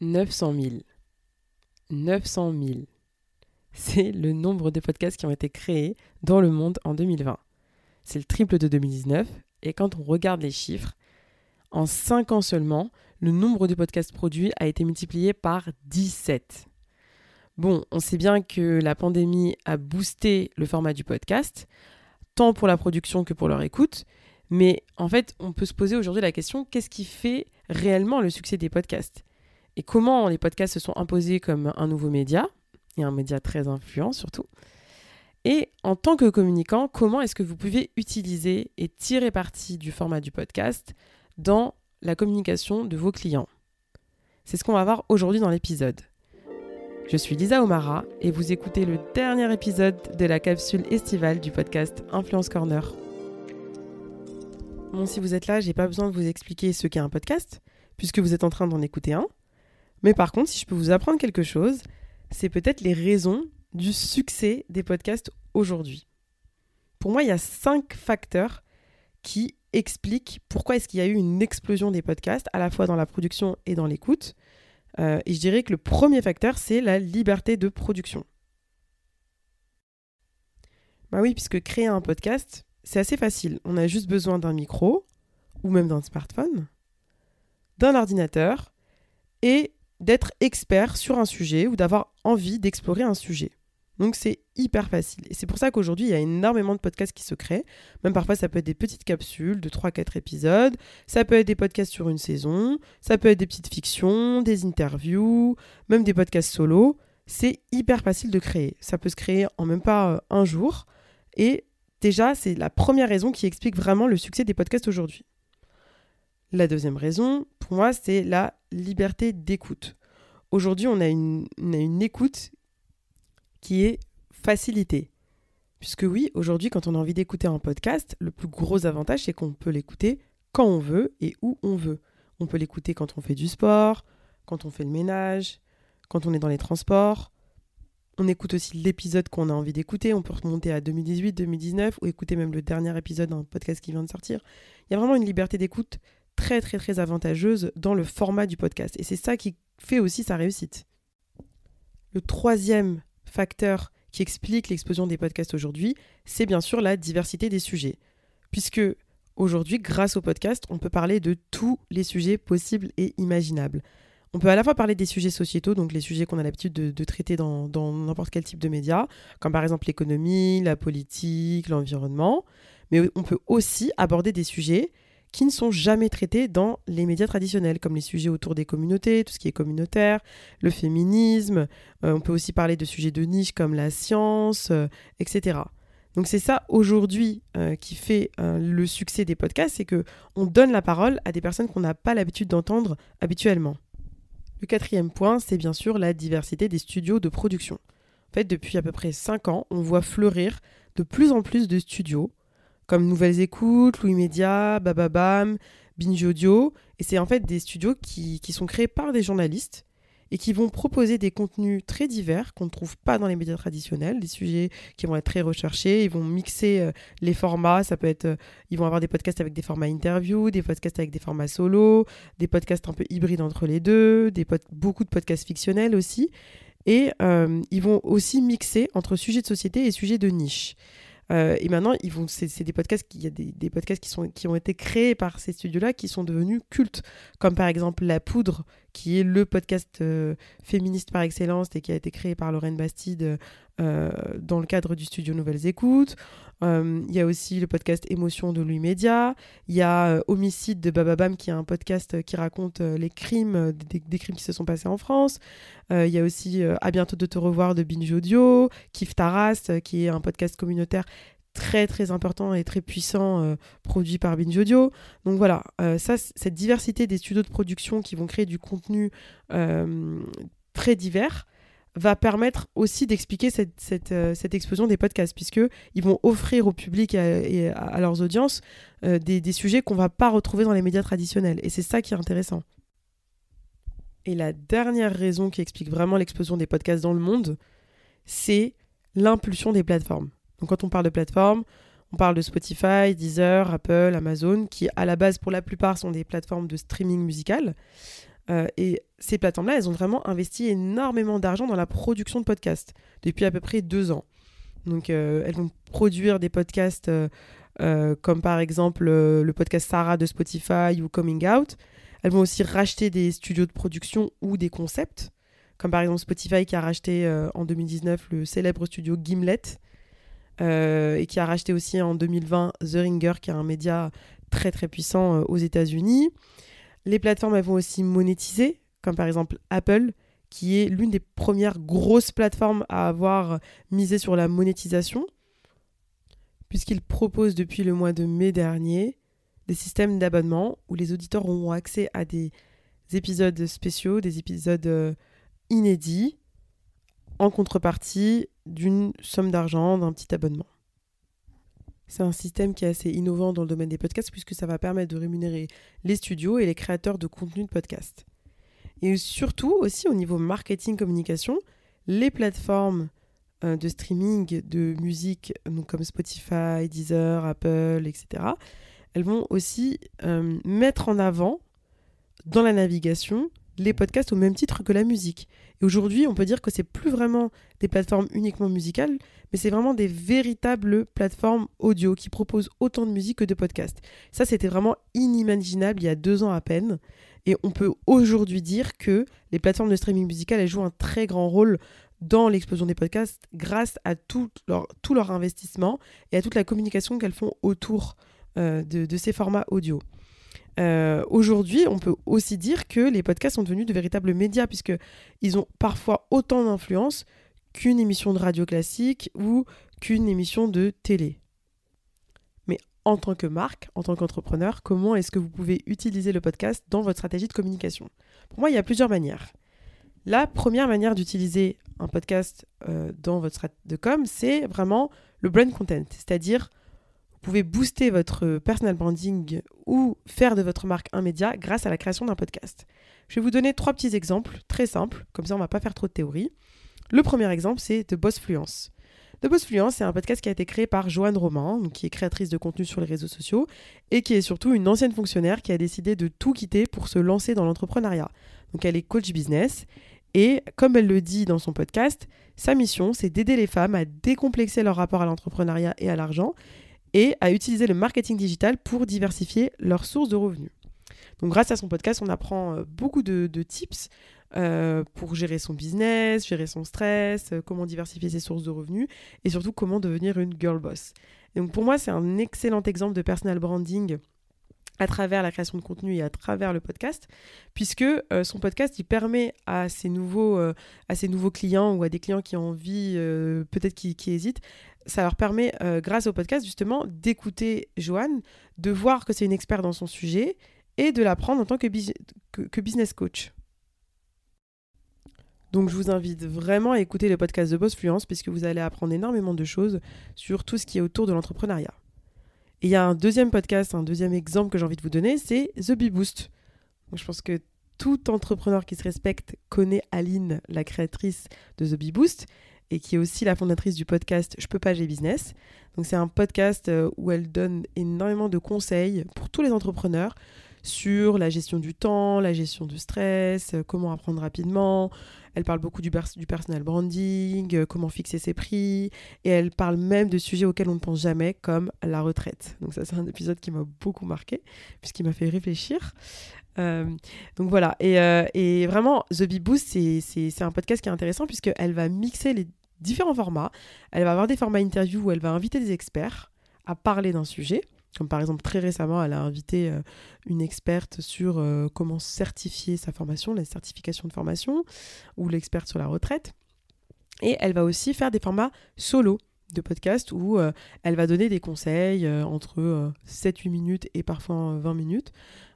900 000. 900 000. C'est le nombre de podcasts qui ont été créés dans le monde en 2020. C'est le triple de 2019. Et quand on regarde les chiffres, en 5 ans seulement, le nombre de podcasts produits a été multiplié par 17. Bon, on sait bien que la pandémie a boosté le format du podcast, tant pour la production que pour leur écoute, mais en fait, on peut se poser aujourd'hui la question, qu'est-ce qui fait réellement le succès des podcasts? Et comment les podcasts se sont imposés comme un nouveau média, et un média très influent surtout et en tant que communicant, comment est-ce que vous pouvez utiliser et tirer parti du format du podcast dans la communication de vos clients? C'est ce qu'on va voir aujourd'hui dans l'épisode. Je suis Lisa Omara et vous écoutez le dernier épisode de la capsule estivale du podcast Influence Corner. Bon, si vous êtes là, j'ai pas besoin de vous expliquer ce qu'est un podcast, puisque vous êtes en train d'en écouter un. Mais par contre, si je peux vous apprendre quelque chose, c'est peut-être les raisons du succès des podcasts aujourd'hui. Pour moi, il y a cinq facteurs qui explique pourquoi est-ce qu'il y a eu une explosion des podcasts, à la fois dans la production et dans l'écoute. Euh, et je dirais que le premier facteur, c'est la liberté de production. Bah oui, puisque créer un podcast, c'est assez facile. On a juste besoin d'un micro, ou même d'un smartphone, d'un ordinateur, et d'être expert sur un sujet ou d'avoir envie d'explorer un sujet. Donc c'est hyper facile. Et c'est pour ça qu'aujourd'hui, il y a énormément de podcasts qui se créent. Même parfois, ça peut être des petites capsules de 3-4 épisodes. Ça peut être des podcasts sur une saison. Ça peut être des petites fictions, des interviews, même des podcasts solo. C'est hyper facile de créer. Ça peut se créer en même pas euh, un jour. Et déjà, c'est la première raison qui explique vraiment le succès des podcasts aujourd'hui. La deuxième raison, pour moi, c'est la liberté d'écoute. Aujourd'hui, on, a une, écoute qui est facilité. Puisque oui, aujourd'hui, quand on a envie d'écouter un podcast, le plus gros avantage, c'est qu'on peut l'écouter quand on veut et où on veut. On peut l'écouter quand on fait du sport, quand on fait le ménage, quand on est dans les transports. On écoute aussi l'épisode qu'on a envie d'écouter. On peut remonter à 2018, 2019 ou écouter même le dernier épisode d'un podcast qui vient de sortir. Il y a vraiment une liberté d'écoute très très très avantageuse dans le format du podcast. Et c'est ça qui fait aussi sa réussite. Le troisième facteur qui explique l'explosion des podcasts aujourd'hui, c'est bien sûr la diversité des sujets. Puisque aujourd'hui, grâce au podcast, on peut parler de tous les sujets possibles et imaginables. On peut à la fois parler des sujets sociétaux, donc les sujets qu'on a l'habitude de, traiter dans n'importe quel type de médias, comme par exemple l'économie, la politique, l'environnement, mais on peut aussi aborder des sujets qui ne sont jamais traités dans les médias traditionnels, comme les sujets autour des communautés, tout ce qui est communautaire, le féminisme. Euh, on peut aussi parler de sujets de niche comme la science, euh, etc. Donc c'est ça aujourd'hui euh, qui fait le succès des podcasts, c'est que on donne la parole à des personnes qu'on n'a pas l'habitude d'entendre habituellement. Le quatrième point, c'est bien sûr la diversité des studios de production. En fait, depuis à peu près 5 ans, on voit fleurir de plus en plus de studios comme Nouvelles Écoutes, Louis Média, Bababam, Binge Audio. Et c'est en fait des studios qui, sont créés par des journalistes et qui vont proposer des contenus très divers qu'on ne trouve pas dans les médias traditionnels, des sujets qui vont être très recherchés, ils vont mixer euh, les formats, ça peut être euh, ils vont avoir des podcasts avec des formats interview, des podcasts avec des formats solo, des podcasts un peu hybrides entre les deux, des beaucoup de podcasts fictionnels aussi et euh, ils vont aussi mixer entre sujets de société et sujets de niche. Euh, et maintenant, podcasts, il y a des, podcasts qui ont été créés par ces studios-là qui sont devenus cultes, comme par exemple La Poudre, qui est le podcast euh, féministe par excellence et qui a été créé par Lorraine Bastide euh, dans le cadre du studio Nouvelles Écoutes. Il y a aussi le podcast Émotion de Louis Média. Il y a Homicide de Bababam, qui est un podcast qui raconte les crimes, des, crimes qui se sont passés en France. Il y a aussi À bientôt de te revoir de Binge Audio, Kif Taras, qui est un podcast communautaire très très important et très puissant euh, produit par Binge Audio. Donc voilà, euh, ça, cette diversité des studios de production qui vont créer du contenu euh, très divers va permettre aussi d'expliquer cette, cette, explosion des podcasts, puisqu'ils vont offrir au public et à, leurs audiences des, des, sujets qu'on ne va pas retrouver dans les médias traditionnels. Et c'est ça qui est intéressant. Et la dernière raison qui explique vraiment l'explosion des podcasts dans le monde, c'est l'impulsion des plateformes. Donc quand on parle de plateformes, on parle de Spotify, Deezer, Apple, Amazon, qui à la base pour la plupart sont des plateformes de streaming musical. Euh, et ces plateformes-là, elles ont vraiment investi énormément d'argent dans la production de podcasts depuis à peu près deux ans. Donc euh, elles vont produire des podcasts euh, comme par exemple le podcast Sarah de Spotify ou Coming Out. Elles vont aussi racheter des studios de production ou des concepts, comme par exemple Spotify qui a racheté en 2019 le célèbre studio Gimlet, et qui a racheté aussi en 2020 The Ringer, qui est un média très très puissant aux États-Unis. Les plateformes elles vont aussi monétiser, comme par exemple Apple, qui est l'une des premières grosses plateformes à avoir misé sur la monétisation, puisqu'il propose depuis le mois de mai dernier des systèmes d'abonnement où les auditeurs auront accès à des épisodes spéciaux, des épisodes euh, inédits, en contrepartie d'une somme d'argent, d'un petit abonnement. C'est un système qui est assez innovant dans le domaine des podcasts puisque ça va permettre de rémunérer les studios et les créateurs de contenu de podcast. Et surtout aussi au niveau marketing communication, les plateformes euh, de streaming de musique comme Spotify, Deezer, Apple, etc., elles vont aussi euh, mettre en avant dans la navigation les podcasts au même titre que la musique. Et aujourd'hui, on peut dire que c'est plus vraiment des plateformes uniquement musicales, mais c'est vraiment des véritables plateformes audio qui proposent autant de musique que de podcasts. Ça, c'était vraiment inimaginable il y a deux ans à peine. Et on peut aujourd'hui dire que les plateformes de streaming musical, elles jouent un très grand rôle dans l'explosion des podcasts grâce à tout leur, investissement et à toute la communication qu'elles font autour euh, de ces formats audio. Euh, aujourd'hui, on peut aussi dire que les podcasts sont devenus de véritables médias, puisqu'ils ont parfois autant d'influence qu'une émission de radio classique ou qu'une émission de télé. Mais en tant que marque, en tant qu'entrepreneur, comment est-ce que vous pouvez utiliser le podcast dans votre stratégie de communication? Pour moi, il y a plusieurs manières. La première manière d'utiliser un podcast euh, dans votre stratégie de com, c'est vraiment le brand content, c'est-à-dire vous pouvez booster votre personal branding ou faire de votre marque un média grâce à la création d'un podcast. Je vais vous donner trois petits exemples très simples, comme ça on va pas faire trop de théorie. Le premier exemple, c'est The Boss Fluence. The Boss Fluence, c'est un podcast qui a été créé par Joanne Romain, qui est créatrice de contenu sur les réseaux sociaux, et qui est surtout une ancienne fonctionnaire qui a décidé de tout quitter pour se lancer dans l'entrepreneuriat. Donc elle est coach business, et comme elle le dit dans son podcast, sa mission, c'est d'aider les femmes à décomplexer leur rapport à l'entrepreneuriat et à l'argent, et à utiliser le marketing digital pour diversifier leurs sources de revenus. Donc grâce à son podcast, on apprend euh, beaucoup de, tips euh, pour gérer son business, gérer son stress, euh, comment diversifier ses sources de revenus et surtout comment devenir une girl boss. donc pour moi, c'est un excellent exemple de personal branding à travers la création de contenu et à travers le podcast, puisque son podcast, il permet à ses, nouveaux, à ses nouveaux clients ou à des clients qui ont envie, peut-être qui, qui, hésitent, ça leur permet, euh, grâce au podcast, justement, d'écouter Joanne, de voir que c'est une experte dans son sujet et de l'apprendre en tant que, business coach. Donc je vous invite vraiment à écooter le podcast de Boss Fluence puisque vous allez apprendre énormément de choses sur tout ce qui est autour de l'entrepreneuriat. Et il y a un deuxième podcast, un deuxième exemple que j'ai envie de vous donner, c'est The Bee Boost. je pense que tout entrepreneur qui se respecte connaît Aline, la créatrice de The Bee Boost et qui est aussi la fondatrice du podcast Je peux pas, j'ai business. Donc c'est un podcast euh, où elle donne énormément de conseils pour tous les entrepreneurs sur la gestion du temps, la gestion du stress, euh, comment apprendre rapidement. Elle parle beaucoup du, du personal branding, euh, comment fixer ses prix, et elle parle même de sujets auxquels on ne pense jamais, comme la retraite. Donc ça, c'est un épisode qui m'a beaucoup marqué, puisqu'il m'a fait réfléchir. donc voilà, et, et, vraiment, The Bee Boost, c'est un podcast qui est intéressant, puisqu'elle va mixer les différents formats. Elle va avoir des formats interview où elle va inviter des experts à parler d'un sujet. Comme par exemple, très récemment, elle a invité euh, une experte sur euh, comment certifier sa formation, la certification de formation, ou l'experte sur la retraite. Et elle va aussi faire des formats solo, de podcast où elle va donner des conseils entre 7-8 minutes et parfois 20 minutes.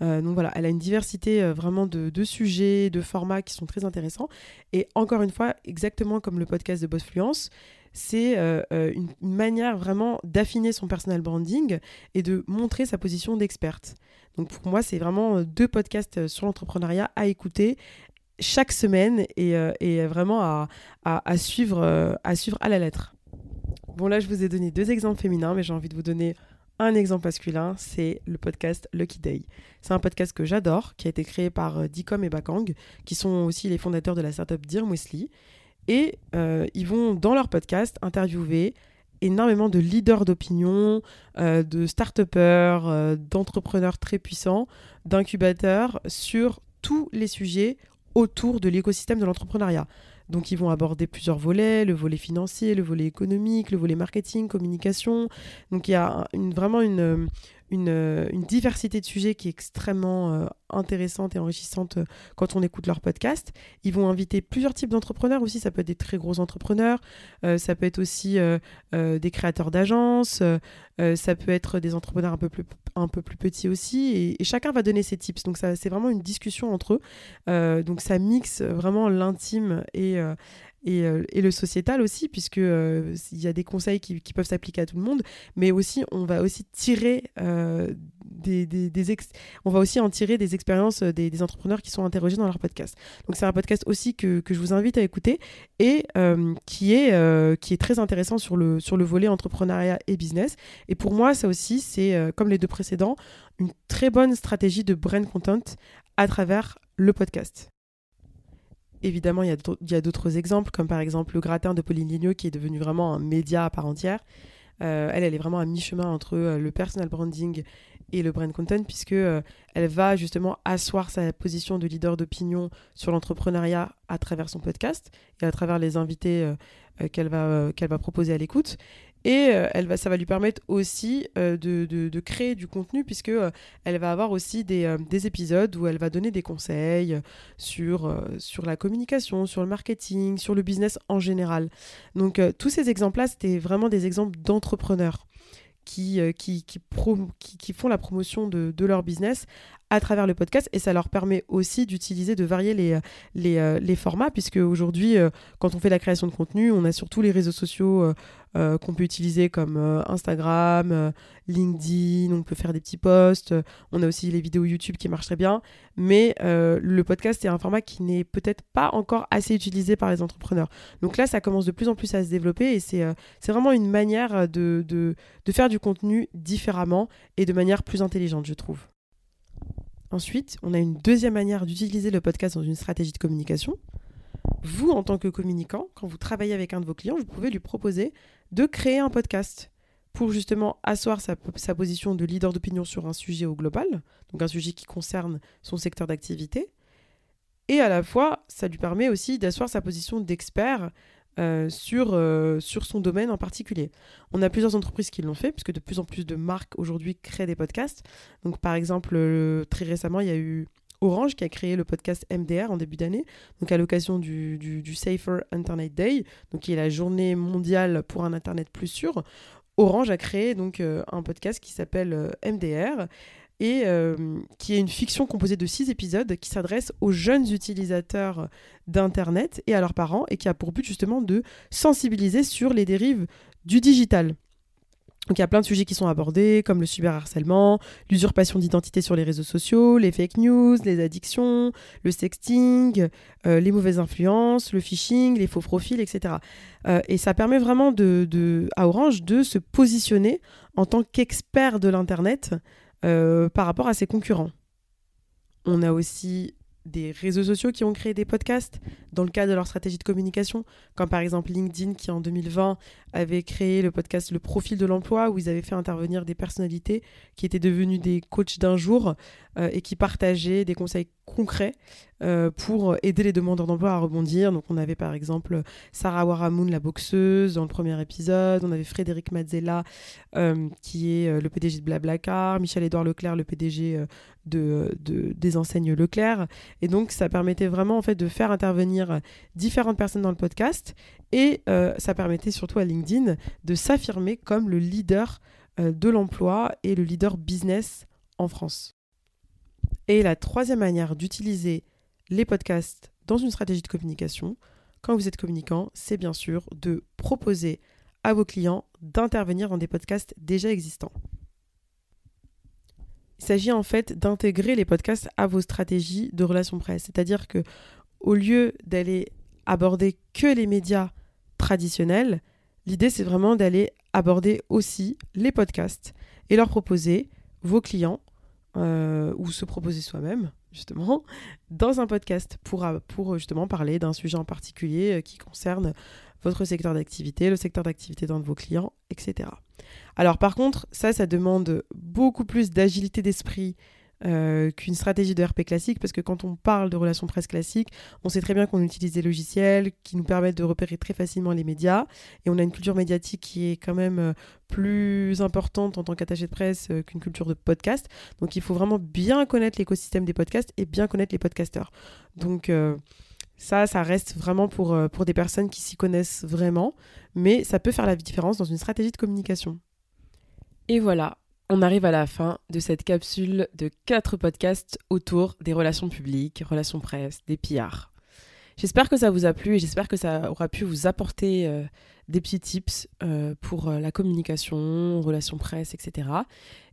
donc voilà, elle a une diversité vraiment de, de, sujets, de formats qui sont très intéressants. Et encore une fois, exactement comme le podcast de Boss Fluence, c'est euh, euh, une, manière vraiment d'affiner son personal branding et de montrer sa position d'experte. Donc pour moi, c'est vraiment euh, deux podcasts sur l'entrepreneuriat à écouter chaque semaine et, vraiment à, suivre, à suivre à la lettre. Bon là, je vous ai donné deux exemples féminins, mais j'ai envie de vous donner un exemple masculin, c'est le podcast Lucky Day. C'est un podcast que j'adore, qui a été créé par Dicom et Bakang, qui sont aussi les fondateurs de la startup Dear Wesley. Et euh, ils vont, dans leur podcast, interviewer énormément de leaders d'opinion, euh, de start-upers, euh, d'entrepreneurs très puissants, d'incubateurs sur tous les sujets autour de l'écosystème de l'entrepreneuriat. Donc ils vont aborder plusieurs volets, le volet financier, le volet économique, le volet marketing, communication. Donc il y a vraiment une, une, diversité de sujets qui est extrêmement euh, intéressante et enrichissante euh, quand on écoute leur podcast. Ils vont inviter plusieurs types d'entrepreneurs aussi, ça peut être des très gros entrepreneurs, euh, ça peut être aussi des créateurs d'agences, ça peut être des entrepreneurs un peu plus, un peu plus petits aussi, et, chacun va donner ses tips. Donc c'est vraiment une discussion entre eux. donc ça mixe vraiment l'intime et, euh, et, le sociétal aussi, puisque euh, il y a des conseils qui, peuvent s'appliquer à tout le monde, mais aussi on va aussi tirer euh, des, on va aussi en tirer des expériences des, entrepreneurs qui sont interrogés dans leur podcast. Donc c'est un podcast aussi que, que, je vous invite à écouter et qui est qui est très intéressant sur le sur le volet entrepreneuriat et business. Et pour moi, ça aussi c'est comme les deux précédents une très bonne stratégie de brand content à travers le podcast. Évidemment, il y a d'autres exemples, comme par exemple le gratin de Pauline Lignot, qui est devenu vraiment un média à part entière. Euh, elle, elle est vraiment à mi-chemin entre euh, le personal branding et le brand content, puisque euh, elle va justement asseoir sa position de leader d'opinion sur l'entrepreneuriat à travers son podcast et à travers les invités qu'elle va, qu'elle va proposer à l'écoute. Et euh, ça va lui permettre aussi euh, de, créer du contenu, puisque euh, elle va avoir aussi des, épisodes où elle va donner des conseils sur, la communication, sur le marketing, sur le business en général. Donc tous ces exemples-là, c'était vraiment des exemples d'entrepreneurs. Qui, font la promotion de, leur business à travers le podcast et ça leur permet aussi d'utiliser, de varier les, les, les formats puisque aujourd'hui, quand on fait la création de contenu, on a surtout les réseaux sociaux euh, qu'on peut utiliser comme euh, Instagram, euh, LinkedIn, on peut faire des petits posts, on a aussi les vidéos YouTube qui marchent très bien, mais le podcast est un format qui n'est peut-être pas encore assez utilisé par les entrepreneurs. Donc là, ça commence de plus en plus à se développer et c'est vraiment une manière de, de faire du contenu différemment et de manière plus intelligente, je trouve. Ensuite, on a une deuxième manière d'utiliser le podcast dans une stratégie de communication. Vous, en tant que communicant, quand vous travaillez avec un de vos clients, vous pouvez lui proposer de créer un podcast pour justement asseoir sa, position de leader d'opinion sur un sujet au global, donc un sujet qui concerne son secteur d'activité. Et à la fois, ça lui permet aussi d'asseoir sa position d'expert euh, sur, euh, sur son domaine en particulier. On a plusieurs entreprises qui l'ont fait, puisque de plus en plus de marques aujourd'hui créent des podcasts. Donc par exemple, très récemment, il y a eu Orange qui a créé le podcast MDR en début d'année, donc à l'occasion du, du, Safer Internet Day, donc qui est la journée mondiale pour un Internet plus sûr. Orange a créé donc euh, un podcast qui s'appelle euh, MDR et euh, qui est une fiction composée de six épisodes qui s'adresse aux jeunes utilisateurs d'Internet et à leurs parents et qui a pour but justement de sensibiliser sur les dérives du digital. Donc il y a plein de sujets qui sont abordés, comme le cyberharcèlement, l'usurpation d'identité sur les réseaux sociaux, les fake news, les addictions, le sexting, euh, les mauvaises influences, le phishing, les faux profils, etc. Euh, et ça permet vraiment de, à Orange de se positionner en tant qu'expert de l'Internet par rapport à ses concurrents. On a aussi des réseaux sociaux qui ont créé des podcasts dans le cadre de leur stratégie de communication, comme par exemple LinkedIn qui en 2020 avait créé le podcast Le Profil de l'emploi où ils avaient fait intervenir des personnalités qui étaient devenues des coachs d'un jour euh, et qui partageaient des conseils concrets euh, pour aider les demandeurs d'emploi à rebondir. Donc on avait par exemple Sarah Waramoun, la boxeuse, dans le premier épisode. On avait Frédéric Mazzella, euh, qui est le PDG de Blablacar. Michel-Édouard Leclerc, le PDG de, de, des enseignes Leclerc. Et donc, ça permettait vraiment en fait de faire intervenir différentes personnes dans le podcast. Et euh, ça permettait surtout à LinkedIn de s'affirmer comme le leader euh, de l'emploi et le leader business en France. Et la troisième manière d'utiliser les podcasts dans une stratégie de communication, quand vous êtes communicant, c'est bien sûr de proposer à vos clients d'intervenir dans des podcasts déjà existants. Il s'agit en fait d'intégrer les podcasts à vos stratégies de relations presse, c'est-à-dire que au lieu d'aller aborder que les médias traditionnels, l'idée c'est vraiment d'aller aborder aussi les podcasts et leur proposer vos clients euh, ou se proposer soi-même justement dans un podcast pour, pour justement parler d'un sujet en particulier euh, qui concerne votre secteur d'activité, le secteur d'activité d'un de vos clients, etc. Alors par contre, ça, ça demande beaucoup plus d'agilité d'esprit euh, qu'une stratégie de RP classique, parce que quand on parle de relations presse classiques, on sait très bien qu'on utilise des logiciels qui nous permettent de repérer très facilement les médias, et on a une culture médiatique qui est quand même euh, plus importante en tant qu'attaché de presse euh, qu'une culture de podcast. Donc il faut vraiment bien connaître l'écosystème des podcasts et bien connaître les podcasteurs. Donc ça, ça reste vraiment pour, pour des personnes qui s'y connaissent vraiment, mais ça peut faire la différence dans une stratégie de communication. Et voilà, on arrive à la fin de cette capsule de quatre podcasts autour des relations publiques, relations presse, des PR. J'espère que ça vous a plu et j'espère que ça aura pu vous apporter euh, des petits tips euh, pour la communication, relations presse, etc.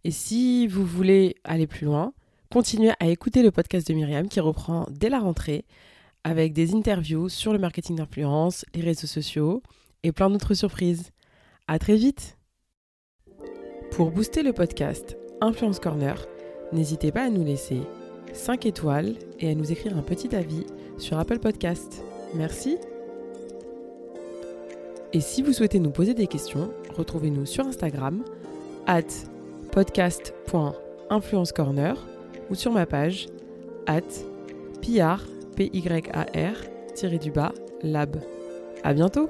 Et si vous voulez aller plus loin, continuez à écouter le podcast de Myriam qui reprend dès la rentrée avec des interviews sur le marketing d'influence, les réseaux sociaux et plein d'autres surprises. À très vite Pour booster le podcast Influence Corner, n'hésitez pas à nous laisser 5 étoiles et à nous écrire un petit avis sur Apple Podcast. Merci Et si vous souhaitez nous poser des questions, retrouvez-nous sur Instagram at podcast.influencecorner ou sur ma page at P-Y-A-R, tiré du bas, lab. À bientôt!